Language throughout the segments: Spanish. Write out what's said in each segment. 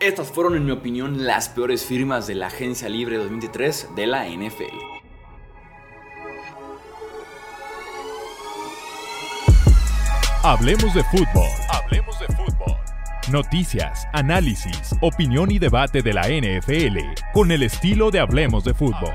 Estas fueron, en mi opinión, las peores firmas de la Agencia Libre 2023 de la NFL. Hablemos de fútbol. Hablemos de fútbol. Noticias, análisis, opinión y debate de la NFL con el estilo de Hablemos de fútbol.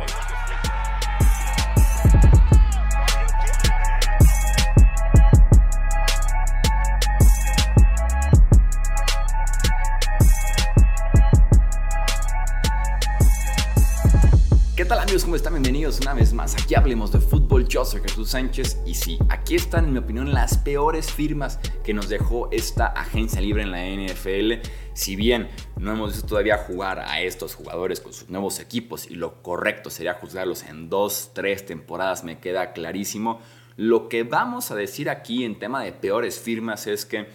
Bienvenidos una vez más. Aquí hablemos de fútbol. Yo Jesús Sánchez y sí, aquí están, en mi opinión, las peores firmas que nos dejó esta agencia libre en la NFL. Si bien no hemos visto todavía jugar a estos jugadores con sus nuevos equipos y lo correcto sería juzgarlos en dos, tres temporadas, me queda clarísimo. Lo que vamos a decir aquí en tema de peores firmas es que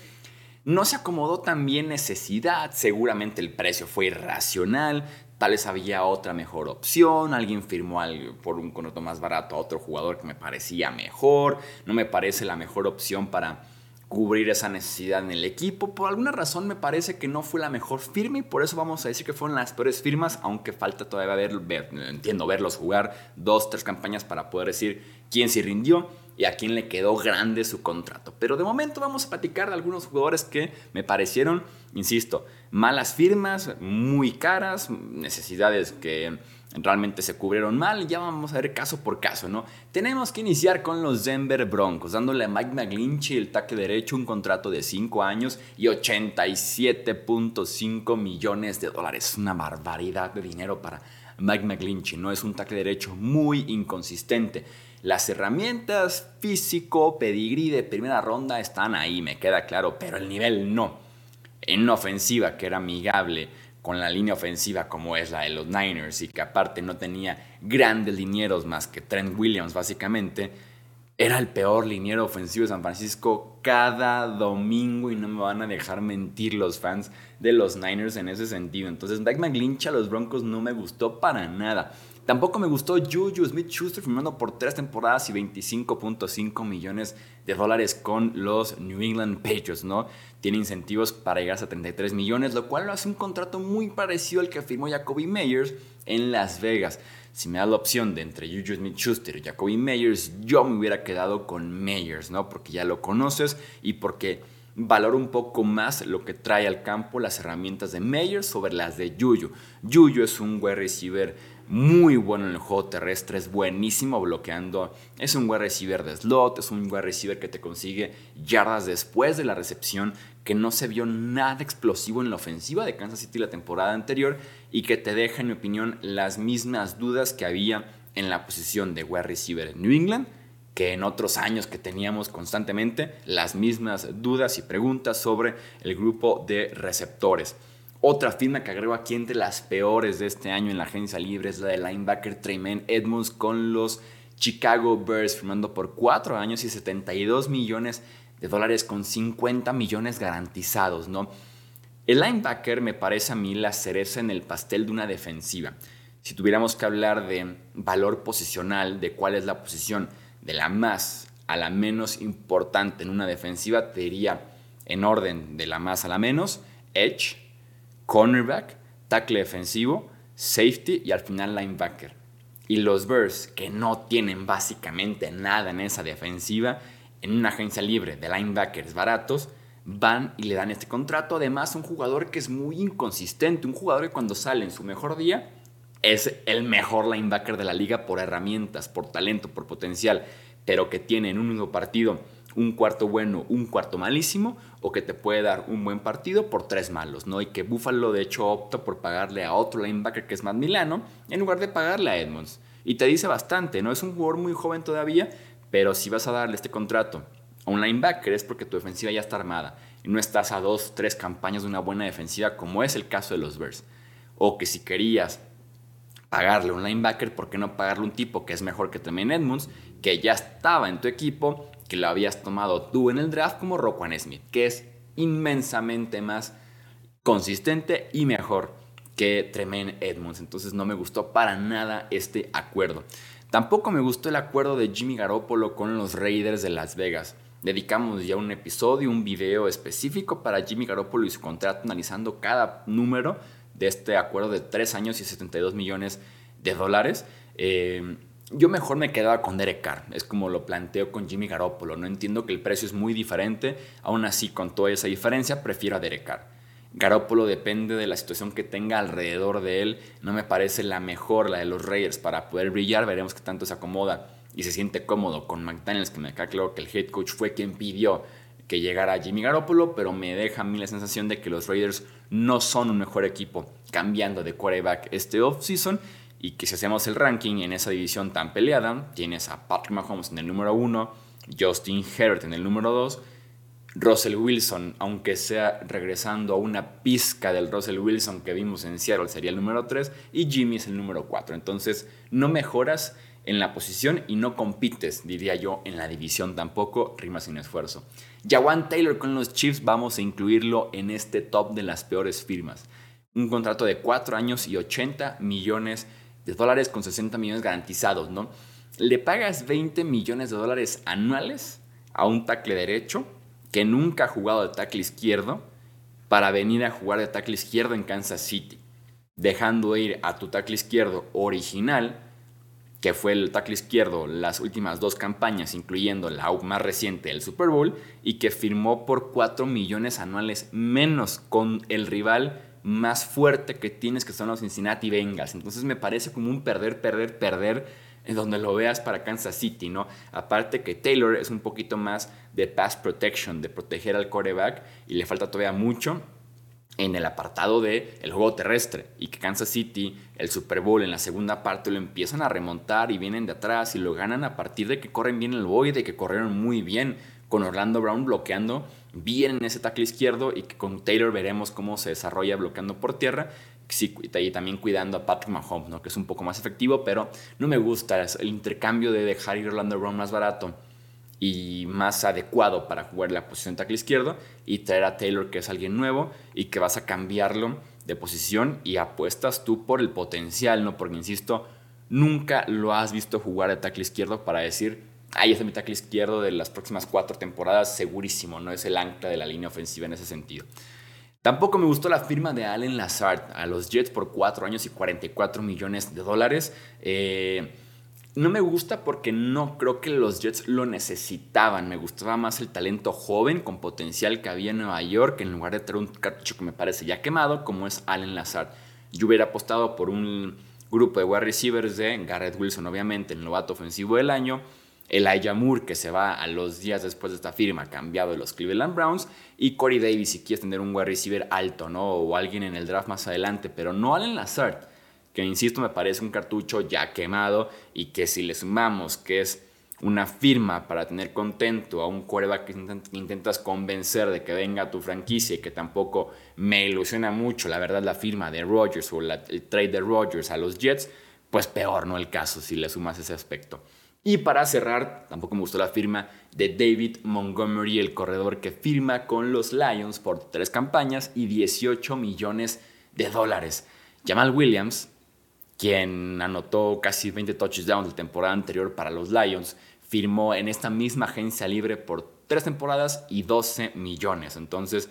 no se acomodó también necesidad, seguramente el precio fue irracional, tal vez había otra mejor opción, alguien firmó por un contrato más barato a otro jugador que me parecía mejor, no me parece la mejor opción para cubrir esa necesidad en el equipo. Por alguna razón me parece que no fue la mejor firma y por eso vamos a decir que fueron las peores firmas, aunque falta todavía ver, entiendo, verlos jugar dos, tres campañas para poder decir quién se rindió y a quién le quedó grande su contrato. Pero de momento vamos a platicar de algunos jugadores que me parecieron, insisto, malas firmas, muy caras, necesidades que realmente se cubrieron mal. Ya vamos a ver caso por caso, ¿no? Tenemos que iniciar con los Denver Broncos, dándole a Mike McGlinchey el taque derecho un contrato de 5 años y 87.5 millones de dólares. Una barbaridad de dinero para Mike McGlinchey, ¿no? Es un taque derecho muy inconsistente. Las herramientas físico, pedigrí de primera ronda están ahí, me queda claro, pero el nivel no. En una ofensiva que era amigable con la línea ofensiva como es la de los Niners y que aparte no tenía grandes linieros más que Trent Williams básicamente, era el peor liniero ofensivo de San Francisco cada domingo y no me van a dejar mentir los fans de los Niners en ese sentido. Entonces, Mike McGlinch a los Broncos no me gustó para nada. Tampoco me gustó Juju Smith-Schuster firmando por tres temporadas y 25.5 millones de dólares con los New England Patriots, ¿no? Tiene incentivos para llegar a 33 millones, lo cual lo hace un contrato muy parecido al que firmó Jacoby Meyers en Las Vegas. Si me da la opción de entre Juju Smith-Schuster y Jacoby Meyers, yo me hubiera quedado con Meyers, ¿no? Porque ya lo conoces y porque valoro un poco más lo que trae al campo las herramientas de Meyers sobre las de Juju. Juju es un wide receiver muy bueno en el juego terrestre, es buenísimo bloqueando, es un wide receiver de slot, es un wide receiver que te consigue yardas después de la recepción, que no se vio nada explosivo en la ofensiva de Kansas City la temporada anterior y que te deja, en mi opinión, las mismas dudas que había en la posición de wide receiver en New England que en otros años que teníamos constantemente las mismas dudas y preguntas sobre el grupo de receptores. Otra firma que agrego aquí entre las peores de este año en la agencia libre es la de linebacker Tremaine Edmonds con los Chicago Bears, firmando por 4 años y 72 millones de dólares con 50 millones garantizados, ¿no? El linebacker me parece a mí la cereza en el pastel de una defensiva. Si tuviéramos que hablar de valor posicional, de cuál es la posición de la más a la menos importante en una defensiva, te diría en orden de la más a la menos, edge, cornerback, tackle defensivo, safety y al final linebacker. Y los Bears, que no tienen básicamente nada en esa defensiva, en una agencia libre de linebackers baratos, van y le dan este contrato. Además, un jugador que es muy inconsistente, un jugador que cuando sale en su mejor día es el mejor linebacker de la liga por herramientas, por talento, por potencial, pero que tiene en un mismo partido un cuarto bueno, un cuarto malísimo, o que te puede dar un buen partido por tres malos, ¿no? Y que Buffalo de hecho opta por pagarle a otro linebacker que es Matt Milano, en lugar de pagarle a Edmonds. Y te dice bastante, ¿no? Es un jugador muy joven todavía, pero si vas a darle este contrato a un linebacker es porque tu defensiva ya está armada y no estás a dos, tres campañas de una buena defensiva, como es el caso de los Bears. O que si querías pagarle a un linebacker, ¿por qué no pagarle a un tipo que es mejor que también Edmonds, que ya estaba en tu equipo que lo habías tomado tú en el draft como Roquan Smith, que es inmensamente más consistente y mejor que Tremaine Edmonds. Entonces no me gustó para nada este acuerdo. Tampoco me gustó el acuerdo de Jimmy Garoppolo con los Raiders de Las Vegas. Dedicamos ya un episodio, un video específico para Jimmy Garoppolo y su contrato, analizando cada número de este acuerdo de 3 años y 72 millones de dólares. Eh, yo mejor me quedaba con Derek Carr, es como lo planteo con Jimmy Garoppolo. No entiendo que el precio es muy diferente, aún así, con toda esa diferencia, prefiero a Derek Carr. Garoppolo depende de la situación que tenga alrededor de él. No me parece la mejor, la de los Raiders, para poder brillar. Veremos qué tanto se acomoda y se siente cómodo con McDaniels, que me queda claro que el head coach fue quien pidió que llegara Jimmy Garoppolo, pero me deja a mí la sensación de que los Raiders no son un mejor equipo cambiando de quarterback este offseason y que si hacemos el ranking en esa división tan peleada, tienes a Patrick Mahomes en el número 1, Justin Herbert en el número 2, Russell Wilson, aunque sea regresando a una pizca del Russell Wilson que vimos en Seattle, sería el número 3 y Jimmy es el número 4. Entonces, no mejoras en la posición y no compites, diría yo, en la división tampoco, rima sin esfuerzo. Jawan Taylor con los Chiefs vamos a incluirlo en este top de las peores firmas. Un contrato de 4 años y 80 millones de dólares con 60 millones garantizados, ¿no? Le pagas 20 millones de dólares anuales a un tackle derecho que nunca ha jugado de tackle izquierdo para venir a jugar de tackle izquierdo en Kansas City, dejando ir a tu tackle izquierdo original, que fue el tackle izquierdo las últimas dos campañas, incluyendo la más reciente, el Super Bowl, y que firmó por 4 millones anuales menos con el rival más fuerte que tienes que son los Cincinnati Bengals. Entonces me parece como un perder, perder, perder en donde lo veas para Kansas City, ¿no? Aparte que Taylor es un poquito más de pass protection, de proteger al quarterback y le falta todavía mucho en el apartado de el juego terrestre y que Kansas City el Super Bowl en la segunda parte lo empiezan a remontar y vienen de atrás y lo ganan a partir de que corren bien el boy, de que corrieron muy bien con Orlando Brown bloqueando bien en ese tackle izquierdo y que con Taylor veremos cómo se desarrolla bloqueando por tierra. y también cuidando a Patrick Mahomes, ¿no? que es un poco más efectivo, pero no me gusta el intercambio de dejar ir Orlando Brown más barato y más adecuado para jugar la posición de tackle izquierdo y traer a Taylor, que es alguien nuevo y que vas a cambiarlo de posición y apuestas tú por el potencial, ¿no? Porque insisto, nunca lo has visto jugar de tackle izquierdo para decir ahí es el tackle izquierdo de las próximas cuatro temporadas, segurísimo, no es el ancla de la línea ofensiva en ese sentido. Tampoco me gustó la firma de Allen Lazard a los Jets por cuatro años y 44 millones de dólares. Eh, no me gusta porque no creo que los Jets lo necesitaban. Me gustaba más el talento joven con potencial que había en Nueva York en lugar de tener un cartucho que me parece ya quemado como es Allen Lazard. Yo hubiera apostado por un grupo de wide receivers de Garrett Wilson, obviamente, el novato ofensivo del año. Elijah Moore, que se va a los días después de esta firma, cambiado de los Cleveland Browns, y Corey Davis, si quieres tener un wide receiver alto, ¿no? O alguien en el draft más adelante, pero no Allen Lazard, que insisto, me parece un cartucho ya quemado y que si le sumamos que es una firma para tener contento a un quarterback que intentas convencer de que venga a tu franquicia y que tampoco me ilusiona mucho, la verdad, la firma de Rodgers o el trade de Rodgers a los Jets, pues peor no el caso si le sumas ese aspecto. Y para cerrar, tampoco me gustó la firma de David Montgomery, el corredor que firma con los Lions por tres campañas y 18 millones de dólares. Jamal Williams, quien anotó casi 20 touchdowns la temporada anterior para los Lions, firmó en esta misma agencia libre por tres temporadas y 12 millones. Entonces,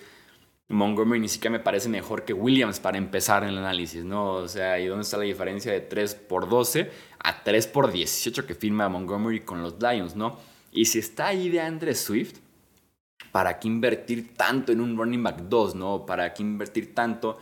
Montgomery ni siquiera me parece mejor que Williams para empezar el análisis, ¿no? O sea, ¿y dónde está la diferencia de 3 por 12 a 3 por 18 que firma Montgomery con los Lions, ¿no? Y si está ahí de Andre Swift, ¿para qué invertir tanto en un running back 2, ¿no? ¿Para qué invertir tanto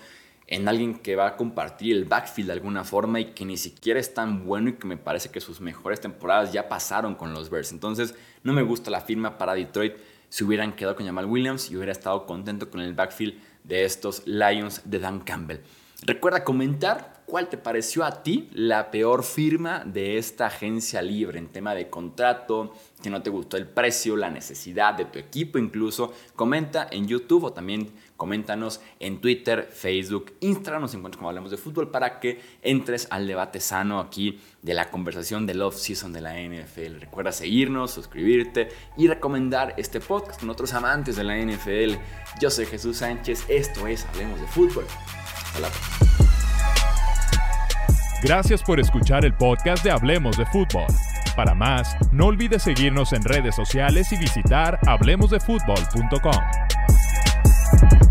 en alguien que va a compartir el backfield de alguna forma y que ni siquiera es tan bueno y que me parece que sus mejores temporadas ya pasaron con los Bears? Entonces, no me gusta la firma para Detroit si hubieran quedado con Jamal Williams y hubiera estado contento con el backfield de estos Lions de Dan Campbell. Recuerda comentar cuál te pareció a ti la peor firma de esta agencia libre en tema de contrato, que no te gustó el precio, la necesidad de tu equipo incluso. Comenta en YouTube o también coméntanos en Twitter, Facebook, Instagram, nos encuentras como hablamos de fútbol para que entres al debate sano aquí de la conversación del off-season de la NFL. Recuerda seguirnos, suscribirte y recomendar este podcast con otros amantes de la NFL. Yo soy Jesús Sánchez, esto es Hablemos de Fútbol. Hasta Gracias por escuchar el podcast de Hablemos de Fútbol. Para más, no olvides seguirnos en redes sociales y visitar hablemosdefutbol.com.